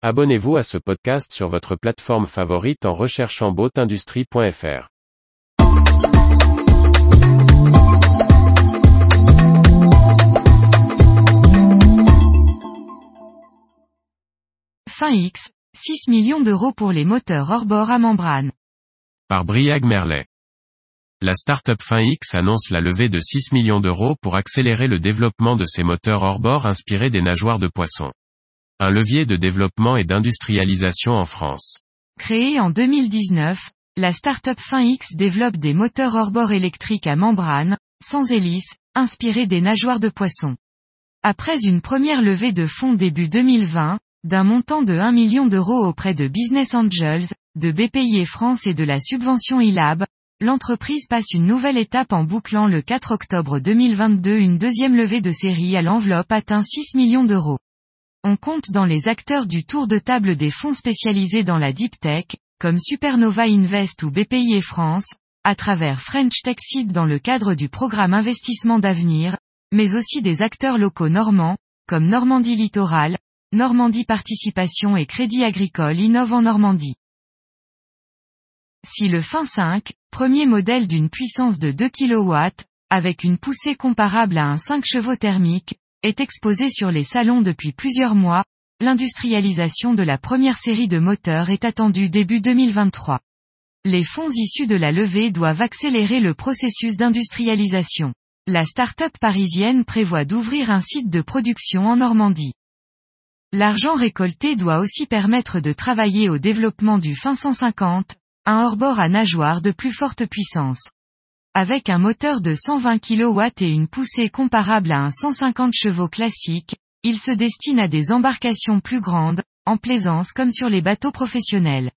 Abonnez-vous à ce podcast sur votre plateforme favorite en recherchant boatindustrie.fr. Fin X, 6 millions d'euros pour les moteurs hors-bord à membrane. Par Briag Merlet. La startup Fin X annonce la levée de 6 millions d'euros pour accélérer le développement de ses moteurs hors-bord inspirés des nageoires de poisson. Un levier de développement et d'industrialisation en France. Créée en 2019, la startup Fin X développe des moteurs hors-bord électriques à membrane, sans hélice, inspirés des nageoires de poisson. Après une première levée de fonds début 2020, d'un montant de 1 million d'euros auprès de Business Angels, de BPI France et de la subvention ILAB, l'entreprise passe une nouvelle étape en bouclant le 4 octobre 2022 une deuxième levée de série à l'enveloppe atteint 6 millions d'euros. On compte dans les acteurs du tour de table des fonds spécialisés dans la deep tech, comme Supernova Invest ou BPI et France, à travers French Tech Seed dans le cadre du programme Investissement d'avenir, mais aussi des acteurs locaux normands, comme Normandie Littoral, Normandie Participation et Crédit Agricole innove en Normandie. Si le Fin 5, premier modèle d'une puissance de 2 kW, avec une poussée comparable à un 5 chevaux thermique, est exposé sur les salons depuis plusieurs mois, l'industrialisation de la première série de moteurs est attendue début 2023. Les fonds issus de la levée doivent accélérer le processus d'industrialisation. La start-up parisienne prévoit d'ouvrir un site de production en Normandie. L'argent récolté doit aussi permettre de travailler au développement du fin 150, un hors-bord à nageoire de plus forte puissance. Avec un moteur de 120 kW et une poussée comparable à un 150 chevaux classique, il se destine à des embarcations plus grandes, en plaisance comme sur les bateaux professionnels.